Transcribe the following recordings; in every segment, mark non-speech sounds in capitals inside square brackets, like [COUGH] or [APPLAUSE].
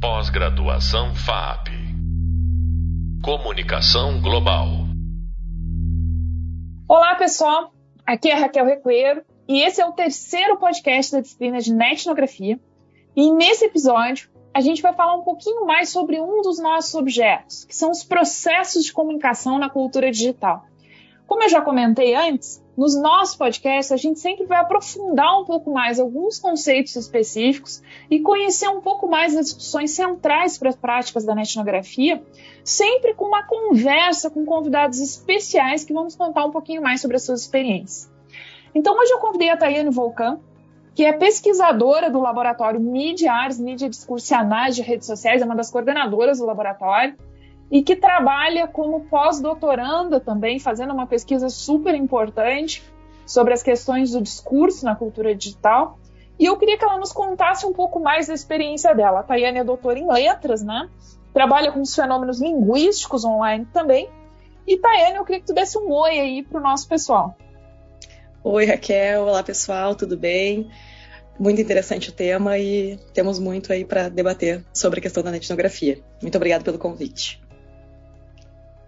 Pós-graduação FAP. Comunicação Global. Olá, pessoal. Aqui é Raquel Recueiro e esse é o terceiro podcast da disciplina de netnografia. E nesse episódio, a gente vai falar um pouquinho mais sobre um dos nossos objetos, que são os processos de comunicação na cultura digital. Como eu já comentei antes, nos nossos podcasts a gente sempre vai aprofundar um pouco mais alguns conceitos específicos e conhecer um pouco mais as discussões centrais para as práticas da etnografia, sempre com uma conversa com convidados especiais que vamos contar um pouquinho mais sobre as suas experiências. Então hoje eu convidei a Tayane Volcan, que é pesquisadora do laboratório Media Arts, Mídia Discurso e Análise de Redes Sociais, é uma das coordenadoras do laboratório, e que trabalha como pós-doutoranda também, fazendo uma pesquisa super importante sobre as questões do discurso na cultura digital. E eu queria que ela nos contasse um pouco mais da experiência dela. A Tayane é doutora em letras, né? Trabalha com os fenômenos linguísticos online também. E Tayane, eu queria que tu desse um oi aí para o nosso pessoal. Oi, Raquel. Olá, pessoal. Tudo bem? Muito interessante o tema e temos muito aí para debater sobre a questão da etnografia. Muito obrigada pelo convite.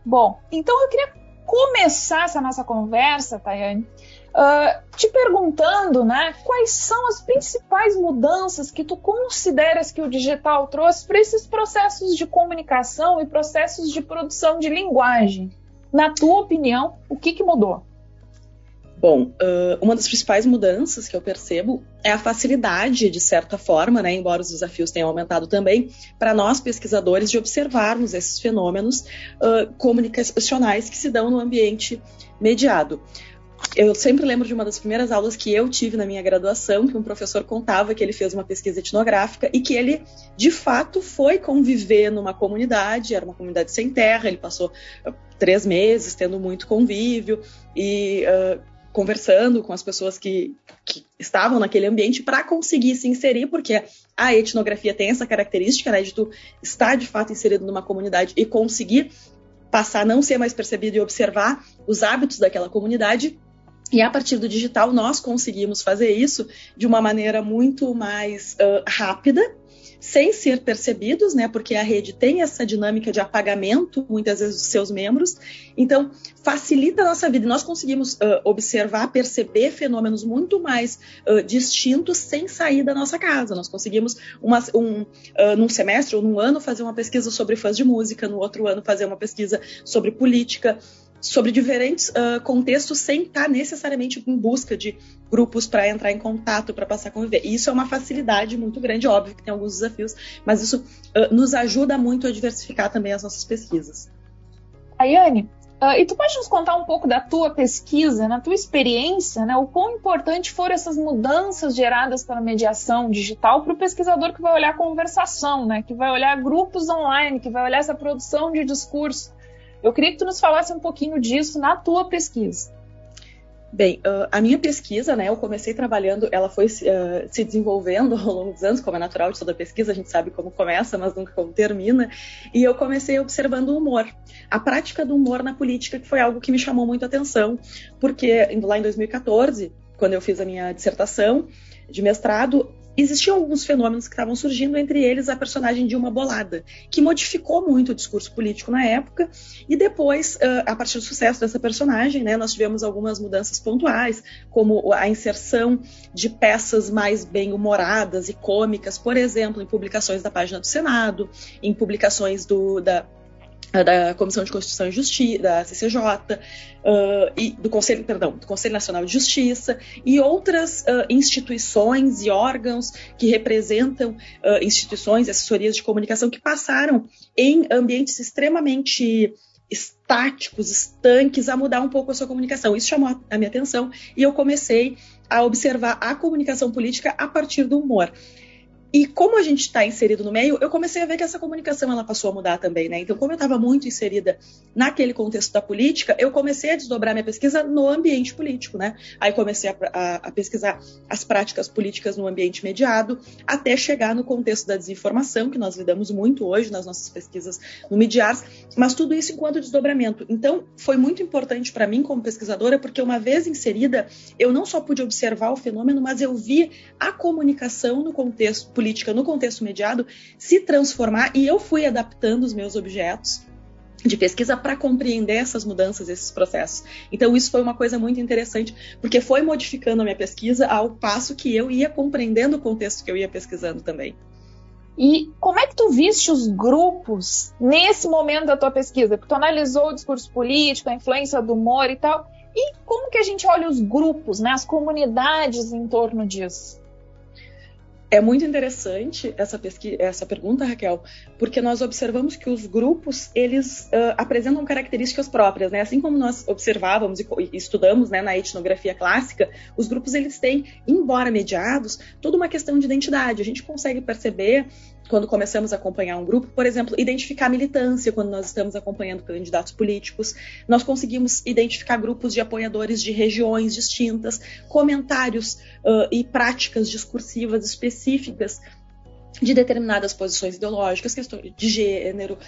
Bom, então eu queria começar essa nossa conversa, Tayane, uh, te perguntando, né, quais são as principais mudanças que tu consideras que o digital trouxe para esses processos de comunicação e processos de produção de linguagem. Na tua opinião, o que, que mudou? Bom, uma das principais mudanças que eu percebo é a facilidade, de certa forma, né, embora os desafios tenham aumentado também, para nós pesquisadores de observarmos esses fenômenos uh, comunicacionais que se dão no ambiente mediado. Eu sempre lembro de uma das primeiras aulas que eu tive na minha graduação, que um professor contava que ele fez uma pesquisa etnográfica e que ele, de fato, foi conviver numa comunidade, era uma comunidade sem terra, ele passou três meses tendo muito convívio e uh, conversando com as pessoas que, que estavam naquele ambiente para conseguir se inserir, porque a etnografia tem essa característica né, de tu estar de fato inserido numa comunidade e conseguir passar a não ser mais percebido e observar os hábitos daquela comunidade. E a partir do digital, nós conseguimos fazer isso de uma maneira muito mais uh, rápida sem ser percebidos, né? Porque a rede tem essa dinâmica de apagamento, muitas vezes, dos seus membros. Então, facilita a nossa vida. Nós conseguimos uh, observar, perceber fenômenos muito mais uh, distintos sem sair da nossa casa. Nós conseguimos, uma, um, num semestre ou num ano, fazer uma pesquisa sobre fãs de música, no outro ano, fazer uma pesquisa sobre política sobre diferentes uh, contextos sem estar necessariamente em busca de grupos para entrar em contato, para passar a conviver. E isso é uma facilidade muito grande, óbvio que tem alguns desafios, mas isso uh, nos ajuda muito a diversificar também as nossas pesquisas. Ayane, uh, e tu pode nos contar um pouco da tua pesquisa, na tua experiência, né, o quão importante foram essas mudanças geradas pela mediação digital para o pesquisador que vai olhar conversação, né, que vai olhar grupos online, que vai olhar essa produção de discurso. Eu queria que tu nos falasse um pouquinho disso na tua pesquisa. Bem, uh, a minha pesquisa, né, eu comecei trabalhando, ela foi uh, se desenvolvendo [LAUGHS] ao longo dos anos, como é natural de toda pesquisa, a gente sabe como começa, mas nunca como termina, e eu comecei observando o humor, a prática do humor na política, que foi algo que me chamou muito a atenção, porque lá em 2014, quando eu fiz a minha dissertação de mestrado, existiam alguns fenômenos que estavam surgindo, entre eles a personagem de uma bolada, que modificou muito o discurso político na época, e depois, a partir do sucesso dessa personagem, né, nós tivemos algumas mudanças pontuais, como a inserção de peças mais bem-humoradas e cômicas, por exemplo, em publicações da página do Senado, em publicações do, da da Comissão de Constituição e Justiça, da CCJ, uh, e do Conselho, perdão, do Conselho Nacional de Justiça e outras uh, instituições e órgãos que representam uh, instituições assessorias de comunicação que passaram em ambientes extremamente estáticos, estanques, a mudar um pouco a sua comunicação. Isso chamou a minha atenção e eu comecei a observar a comunicação política a partir do humor. E como a gente está inserido no meio, eu comecei a ver que essa comunicação ela passou a mudar também, né? Então, como eu estava muito inserida naquele contexto da política, eu comecei a desdobrar minha pesquisa no ambiente político, né? Aí comecei a, a, a pesquisar as práticas políticas no ambiente mediado, até chegar no contexto da desinformação, que nós lidamos muito hoje nas nossas pesquisas no Mediars, mas tudo isso enquanto desdobramento. Então, foi muito importante para mim como pesquisadora, porque uma vez inserida, eu não só pude observar o fenômeno, mas eu vi a comunicação no contexto política no contexto mediado se transformar e eu fui adaptando os meus objetos de pesquisa para compreender essas mudanças, esses processos. Então isso foi uma coisa muito interessante, porque foi modificando a minha pesquisa ao passo que eu ia compreendendo o contexto que eu ia pesquisando também. E como é que tu viste os grupos nesse momento da tua pesquisa? Porque tu analisou o discurso político, a influência do humor e tal. E como que a gente olha os grupos, né, as comunidades em torno disso? É muito interessante essa, essa pergunta, Raquel, porque nós observamos que os grupos eles uh, apresentam características próprias, né? Assim como nós observávamos e, e estudamos né, na etnografia clássica, os grupos eles têm, embora mediados, toda uma questão de identidade. A gente consegue perceber quando começamos a acompanhar um grupo, por exemplo, identificar militância quando nós estamos acompanhando candidatos políticos. Nós conseguimos identificar grupos de apoiadores de regiões distintas, comentários uh, e práticas discursivas específicas de determinadas posições ideológicas, questões de gênero,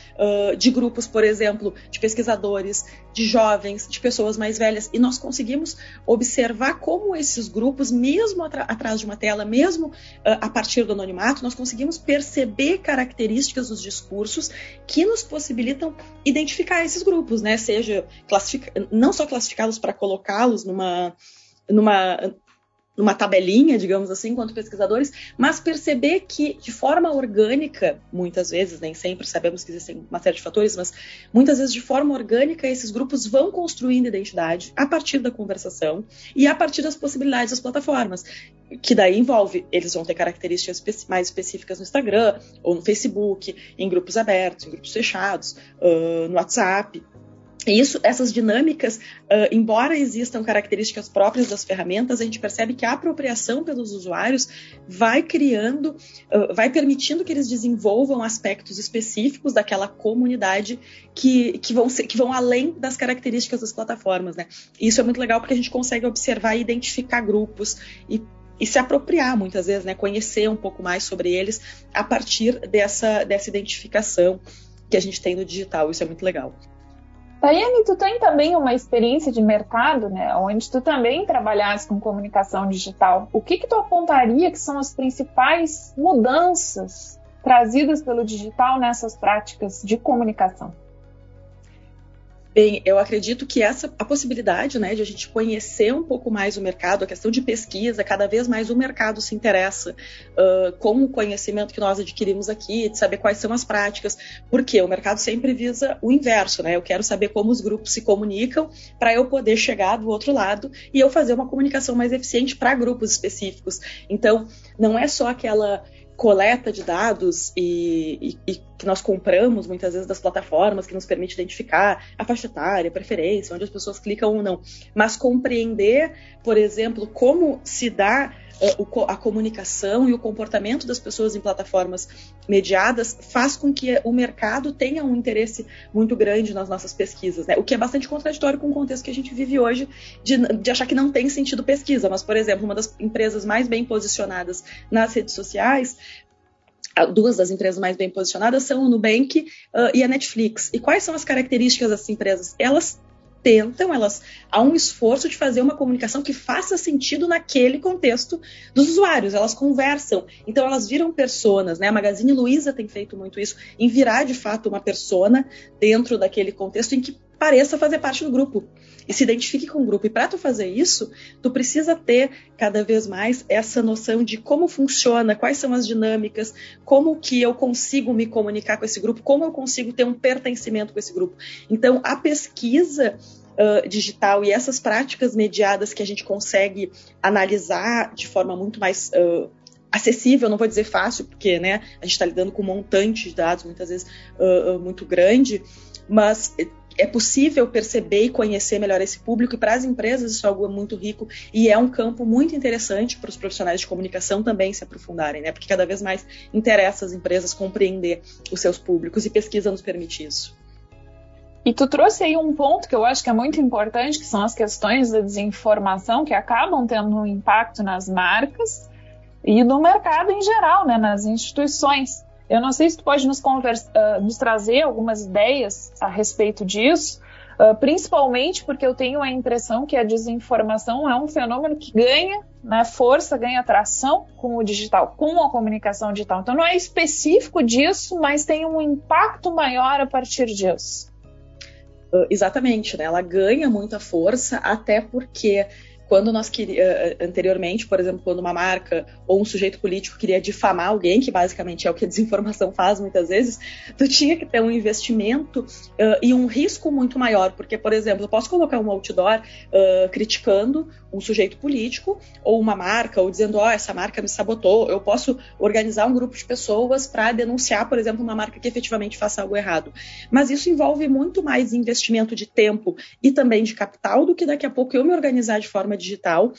de grupos, por exemplo, de pesquisadores, de jovens, de pessoas mais velhas, e nós conseguimos observar como esses grupos, mesmo atrás de uma tela, mesmo a partir do anonimato, nós conseguimos perceber características dos discursos que nos possibilitam identificar esses grupos, né? Seja não só classificá-los para colocá-los numa numa numa tabelinha, digamos assim, enquanto pesquisadores, mas perceber que de forma orgânica, muitas vezes, nem sempre sabemos que existem uma série de fatores, mas muitas vezes de forma orgânica esses grupos vão construindo identidade a partir da conversação e a partir das possibilidades das plataformas, que daí envolve, eles vão ter características mais específicas no Instagram ou no Facebook, em grupos abertos, em grupos fechados, uh, no WhatsApp, isso, essas dinâmicas, uh, embora existam características próprias das ferramentas, a gente percebe que a apropriação pelos usuários vai criando, uh, vai permitindo que eles desenvolvam aspectos específicos daquela comunidade que, que, vão, ser, que vão além das características das plataformas. Né? Isso é muito legal porque a gente consegue observar e identificar grupos e e se apropriar muitas vezes, né, conhecer um pouco mais sobre eles a partir dessa, dessa identificação que a gente tem no digital. Isso é muito legal. Tayane, tu tem também uma experiência de mercado, né, onde tu também trabalhaste com comunicação digital. O que que tu apontaria que são as principais mudanças trazidas pelo digital nessas práticas de comunicação? Bem, eu acredito que essa a possibilidade, né, de a gente conhecer um pouco mais o mercado, a questão de pesquisa, cada vez mais o mercado se interessa uh, com o conhecimento que nós adquirimos aqui, de saber quais são as práticas, porque o mercado sempre visa o inverso, né? Eu quero saber como os grupos se comunicam para eu poder chegar do outro lado e eu fazer uma comunicação mais eficiente para grupos específicos. Então, não é só aquela coleta de dados e, e, e, que nós compramos muitas vezes das plataformas que nos permite identificar a faixa etária, a preferência, onde as pessoas clicam ou não, mas compreender, por exemplo, como se dá a comunicação e o comportamento das pessoas em plataformas mediadas faz com que o mercado tenha um interesse muito grande nas nossas pesquisas, né? o que é bastante contraditório com o contexto que a gente vive hoje de, de achar que não tem sentido pesquisa, mas, por exemplo, uma das empresas mais bem posicionadas nas redes sociais duas das empresas mais bem posicionadas são o Nubank uh, e a Netflix. E quais são as características dessas empresas? Elas tentam, elas há um esforço de fazer uma comunicação que faça sentido naquele contexto dos usuários. Elas conversam, então elas viram personas, né? A Magazine Luiza tem feito muito isso, em virar de fato uma persona dentro daquele contexto em que pareça fazer parte do grupo e se identifique com o grupo. E para tu fazer isso, tu precisa ter cada vez mais essa noção de como funciona, quais são as dinâmicas, como que eu consigo me comunicar com esse grupo, como eu consigo ter um pertencimento com esse grupo. Então, a pesquisa Uh, digital e essas práticas mediadas que a gente consegue analisar de forma muito mais uh, acessível, não vou dizer fácil, porque né, a gente está lidando com um montante de dados, muitas vezes uh, muito grande, mas é possível perceber e conhecer melhor esse público, e para as empresas isso é algo muito rico e é um campo muito interessante para os profissionais de comunicação também se aprofundarem, né? Porque cada vez mais interessa as empresas compreender os seus públicos e pesquisa nos permite isso. E tu trouxe aí um ponto que eu acho que é muito importante, que são as questões da desinformação que acabam tendo um impacto nas marcas e no mercado em geral, né, nas instituições. Eu não sei se tu pode nos, uh, nos trazer algumas ideias a respeito disso, Uh, principalmente porque eu tenho a impressão que a desinformação é um fenômeno que ganha né, força, ganha atração com o digital, com a comunicação digital. Então não é específico disso, mas tem um impacto maior a partir disso. Uh, exatamente, né? Ela ganha muita força, até porque quando nós queríamos, eh, eh, anteriormente, por exemplo, quando uma marca ou um sujeito político queria difamar alguém, que basicamente é o que a [LAUGHS] desinformação faz muitas vezes, tu tinha que ter um investimento uh, e um risco muito maior, porque, por exemplo, eu posso colocar um outdoor uh, criticando um sujeito político ou uma marca, ou dizendo, ó, oh, essa marca me sabotou, eu posso organizar um grupo de pessoas para denunciar, por exemplo, uma marca que efetivamente faça algo errado. Mas isso envolve muito mais investimento de tempo e também de capital do que daqui a pouco eu me organizar de forma digital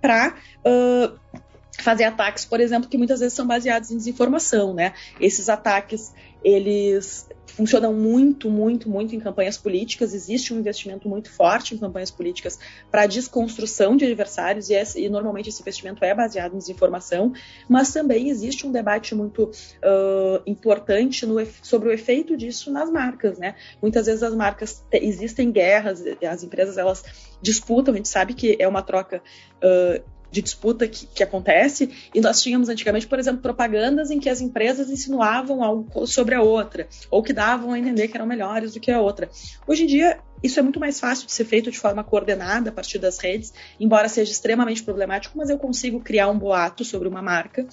para uh, fazer ataques, por exemplo, que muitas vezes são baseados em desinformação, né? Esses ataques, eles funcionam muito, muito, muito em campanhas políticas. Existe um investimento muito forte em campanhas políticas para desconstrução de adversários e, esse, e, normalmente esse investimento é baseado em desinformação. Mas também existe um debate muito uh, importante no, sobre o efeito disso nas marcas, né? Muitas vezes as marcas te, existem guerras, as empresas elas disputam. A gente sabe que é uma troca uh, de disputa que, que, acontece, e nós tínhamos antigamente, por exemplo, propagandas em que as empresas insinuavam algo sobre a outra, ou que davam a entender que eram melhores do que a outra. Hoje em dia, isso é muito mais fácil de ser feito de forma coordenada a partir das redes, embora seja extremamente problemático, mas eu consigo criar um boato sobre uma marca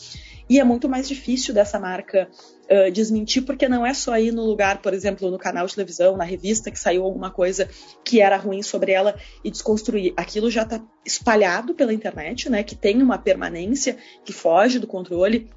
e é muito mais difícil dessa marca uh, desmentir, porque não é só ir no lugar, por exemplo, no canal de televisão, na revista, que saiu alguma coisa que era ruim sobre ela e desconstruir. Aquilo já está espalhado pela internet, né? Que tem uma permanência que foge do controle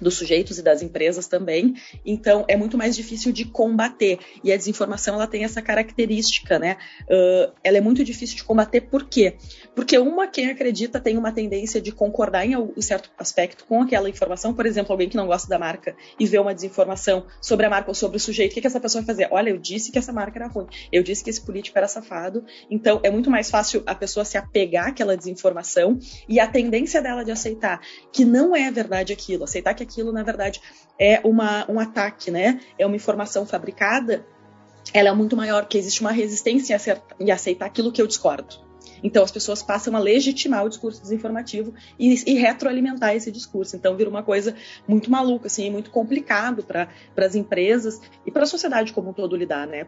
dos sujeitos e das empresas também. Então, é muito mais difícil de combater. E a desinformação, ela tem essa característica, né? Uh, ela é muito difícil de combater, por quê? Porque uma, quem acredita, tem uma tendência de concordar em um certo aspecto com aquela informação. Por exemplo, alguém que não gosta da marca e vê uma desinformação sobre a marca ou sobre o sujeito, o que, que essa pessoa vai fazer? Olha, eu disse que essa marca era ruim. Eu disse que esse político era safado. Então, é muito mais fácil a pessoa se apegar àquela desinformação e a tendência dela de aceitar que não é verdade aquilo, aceitar que aquilo, na verdade, é uma, um ataque, né? É uma informação fabricada, ela é muito maior, que existe uma resistência em aceitar aquilo que eu discordo. Então as pessoas passam a legitimar o discurso desinformativo e, e retroalimentar esse discurso. Então vira uma coisa muito maluca, assim, muito complicado para as empresas e para a sociedade como um todo lidar, né?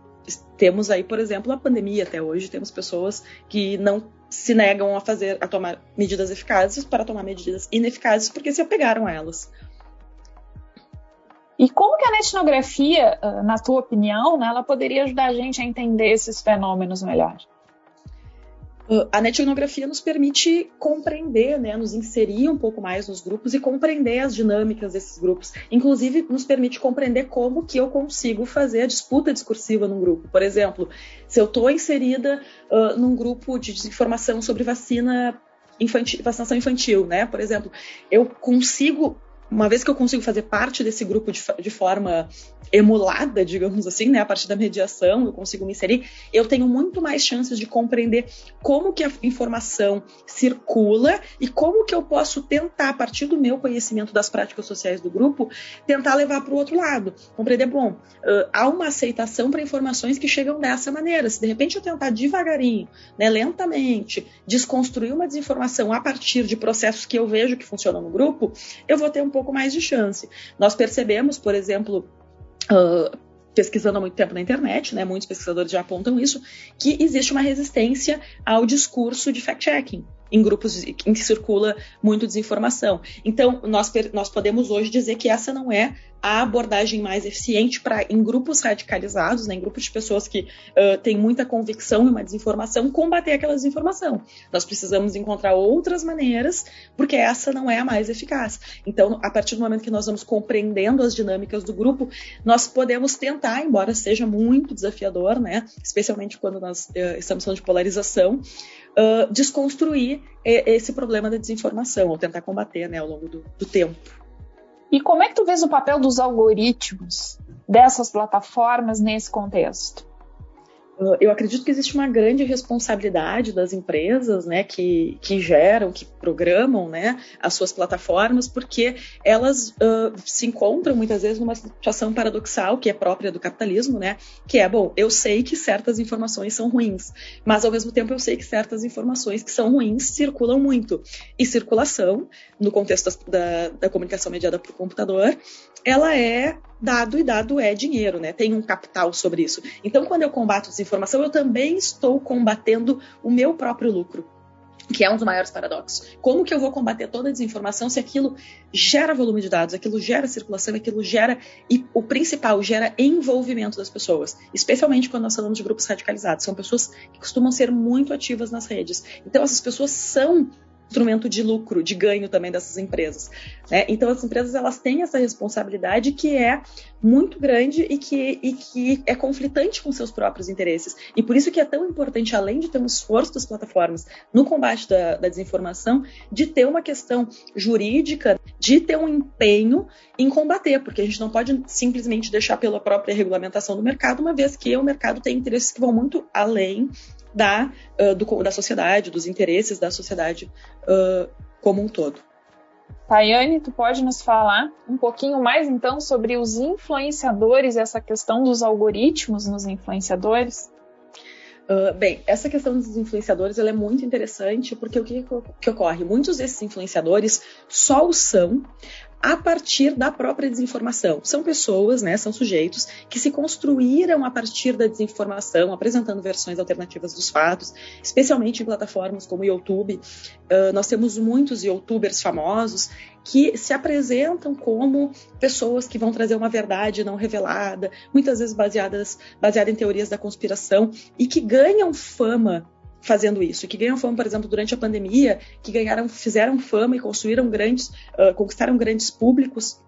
Temos aí, por exemplo, a pandemia até hoje, temos pessoas que não se negam a fazer, a tomar medidas eficazes para tomar medidas ineficazes porque se apegaram a elas. E como que a etnografia, ah, na tua opinião, né, ela poderia ajudar a gente a entender esses fenômenos melhor? Ah, a etnografia nos permite compreender, né, nos inserir um pouco mais nos grupos e compreender as dinâmicas desses grupos. Inclusive, nos permite compreender como que eu consigo fazer a disputa discursiva num grupo. Por exemplo, se eu estou inserida uh, num grupo de desinformação sobre vacina infantil, vacinação infantil, né? Por exemplo, eu consigo uma vez que eu consigo fazer parte desse grupo de, de, forma emulada, digamos assim, né, a partir da mediação, eu consigo me inserir, eu tenho muito mais chances de compreender como que a informação circula e como que eu posso tentar, a partir do meu conhecimento das práticas sociais do grupo, tentar levar para o outro lado. Compreender, bom, uh, há uma aceitação para informações que chegam dessa maneira. Se de repente eu tentar devagarinho, né, lentamente, desconstruir uma desinformação a partir de processos que eu vejo que funcionam no grupo, eu vou ter um pouco mais de chance. Nós percebemos, por exemplo, uh, pesquisando há muito tempo na internet, né, muitos pesquisadores já apontam isso, que existe uma resistência ao discurso de fact-checking em grupos em que circula muito desinformação. Então, nós, nós podemos hoje dizer que essa não é a abordagem mais eficiente para, em grupos radicalizados, né, em grupos de pessoas que uh, têm muita convicção em uma desinformação, combater aquela desinformação. Nós precisamos encontrar outras maneiras, porque essa não é a mais eficaz. Então, a partir do momento que nós vamos compreendendo as dinâmicas do grupo, nós podemos tentar, embora seja muito desafiador, né, especialmente quando nós uh, estamos falando de polarização, uh, desconstruir esse problema da desinformação, ou tentar combater né, ao longo do, do tempo. E como é que tu vês o papel dos algoritmos dessas plataformas nesse contexto? eu acredito que existe uma grande responsabilidade das empresas, né, que, que geram, que programam, né, as suas plataformas, porque elas uh, se encontram muitas vezes numa situação paradoxal que é própria do capitalismo, né, que é, bom, eu sei que certas informações são ruins, mas ao mesmo tempo eu sei que certas informações que são ruins circulam muito. E circulação, no contexto da, da comunicação mediada por computador, ela é dado e dado é dinheiro, né? Tem um capital sobre isso. Então, quando eu combato desinformação, eu também estou combatendo o meu próprio lucro, que é um dos maiores paradoxos. Como que eu vou combater toda a desinformação se aquilo gera volume de dados, aquilo gera circulação, aquilo gera e o principal gera envolvimento das pessoas, especialmente quando nós falamos de grupos radicalizados. São pessoas que costumam ser muito ativas nas redes. Então, essas pessoas são instrumento de lucro, de ganho também dessas empresas. Né? Então as empresas elas têm essa responsabilidade que é muito grande e que, e que é conflitante com seus próprios interesses. E por isso que é tão importante, além de ter um esforço das plataformas no combate da, da desinformação, de ter uma questão jurídica, de ter um empenho em combater, porque a gente não pode simplesmente deixar pela própria regulamentação do mercado, uma vez que o mercado tem interesses que vão muito além da, uh, do, da sociedade, dos interesses da sociedade uh, como um todo. Tayane, tu pode nos falar um pouquinho mais então sobre os influenciadores, essa questão dos algoritmos nos influenciadores? Uh, bem, essa questão dos influenciadores ela é muito interessante porque o que, que ocorre? Muitos desses influenciadores só o são a partir da própria desinformação. São pessoas, né, são sujeitos que se construíram a partir da desinformação, apresentando versões alternativas dos fatos, especialmente em plataformas como o YouTube. Uh, nós temos muitos youtubers famosos que se apresentam como pessoas que vão trazer uma verdade não revelada, muitas vezes baseadas baseada em teorias da conspiração e que ganham fama fazendo isso, que ganham fama, por exemplo, durante a pandemia, que ganharam, fizeram fama e construíram grandes, uh, conquistaram grandes públicos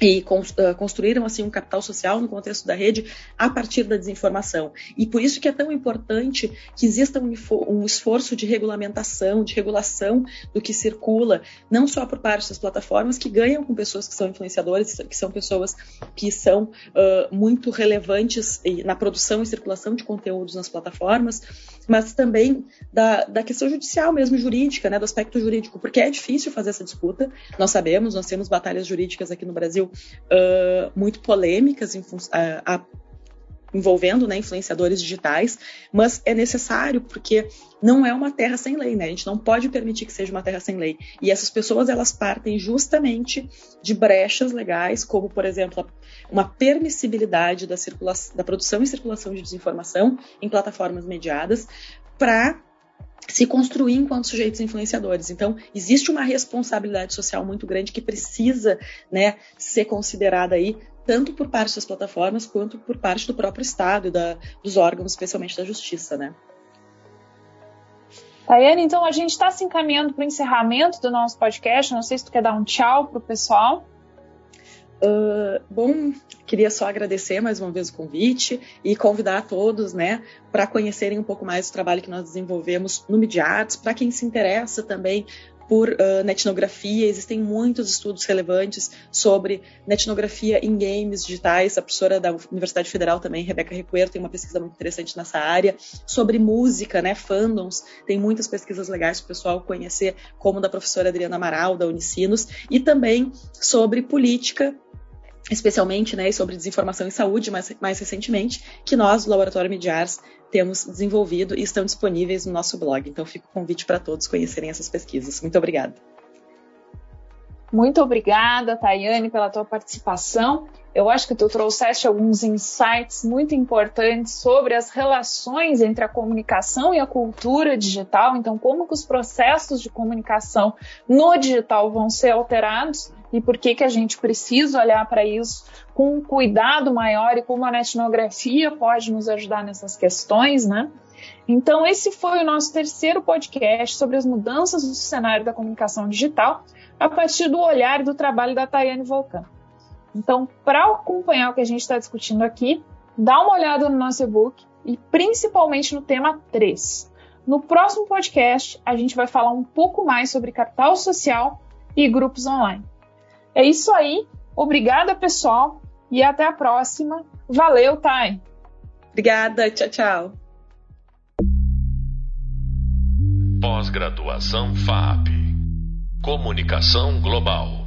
e uh, construíram assim um capital social no contexto da rede a partir da desinformação. E por isso que é tão importante que exista um, esforço de regulamentação, de regulação do que circula, não só por parte das plataformas que ganham com pessoas que são influenciadores, que são pessoas que são uh, muito relevantes na produção e circulação de conteúdos nas plataformas, mas também da, da questão judicial mesmo, jurídica, né, do aspecto jurídico, porque é difícil fazer essa disputa, nós sabemos, nós temos batalhas jurídicas aqui no Brasil uh, muito polêmicas em, uh, envolvendo né, influenciadores digitais, mas é necessário porque não é uma terra sem lei, né? A gente não pode permitir que seja uma terra sem lei. E essas pessoas elas partem justamente de brechas legais, como por exemplo uma permissibilidade da, da produção e circulação de desinformação em plataformas mediadas, para se construir enquanto sujeitos influenciadores. Então, existe uma responsabilidade social muito grande que precisa né, ser considerada aí, tanto por parte das plataformas quanto por parte do próprio Estado e da, dos órgãos, especialmente da Justiça. Né? Tayane, então a gente está se encaminhando para o encerramento do nosso podcast. Não sei se tu quer dar um tchau para o pessoal. Uh, bom, queria só agradecer mais uma vez o convite e convidar a todos, né, para conhecerem um pouco mais o trabalho que nós desenvolvemos no Mediarts, para quem se interessa também por uh, netnografia, existem muitos estudos relevantes sobre netnografia em games digitais. A professora da Universidade Federal também, Rebeca Recuero, tem uma pesquisa muito interessante nessa área. Sobre música, né, fandoms, tem muitas pesquisas legais para o pessoal conhecer, como da professora Adriana Amaral, da Unicinos, e também sobre política especialmente né, sobre desinformação em saúde, mais, mais recentemente, que nós, do Laboratório Mediars, temos desenvolvido e estão disponíveis no nosso blog. Então, fica o convite para todos conhecerem essas pesquisas. Muito obrigada. Muito obrigada, Tayane, pela tua participação. Eu acho que tu trouxeste alguns insights muito importantes sobre as relações entre a comunicação e a cultura digital. Então, como que os processos de comunicação no digital vão ser alterados e por que que a gente precisa olhar para isso com um cuidado maior e como a etnografia pode nos ajudar nessas questões, né? Então, esse foi o nosso terceiro podcast sobre as mudanças do cenário da comunicação digital a partir do olhar do trabalho da Tayane Volcan. Então, para acompanhar o que a gente está discutindo aqui, dá uma olhada no nosso e-book e principalmente no tema 3. No próximo podcast, a gente vai falar um pouco mais sobre capital social e grupos online. É isso aí. Obrigada, pessoal. E até a próxima. Valeu, Thay. Obrigada. Tchau, tchau. Pós-graduação FAP. Comunicação Global.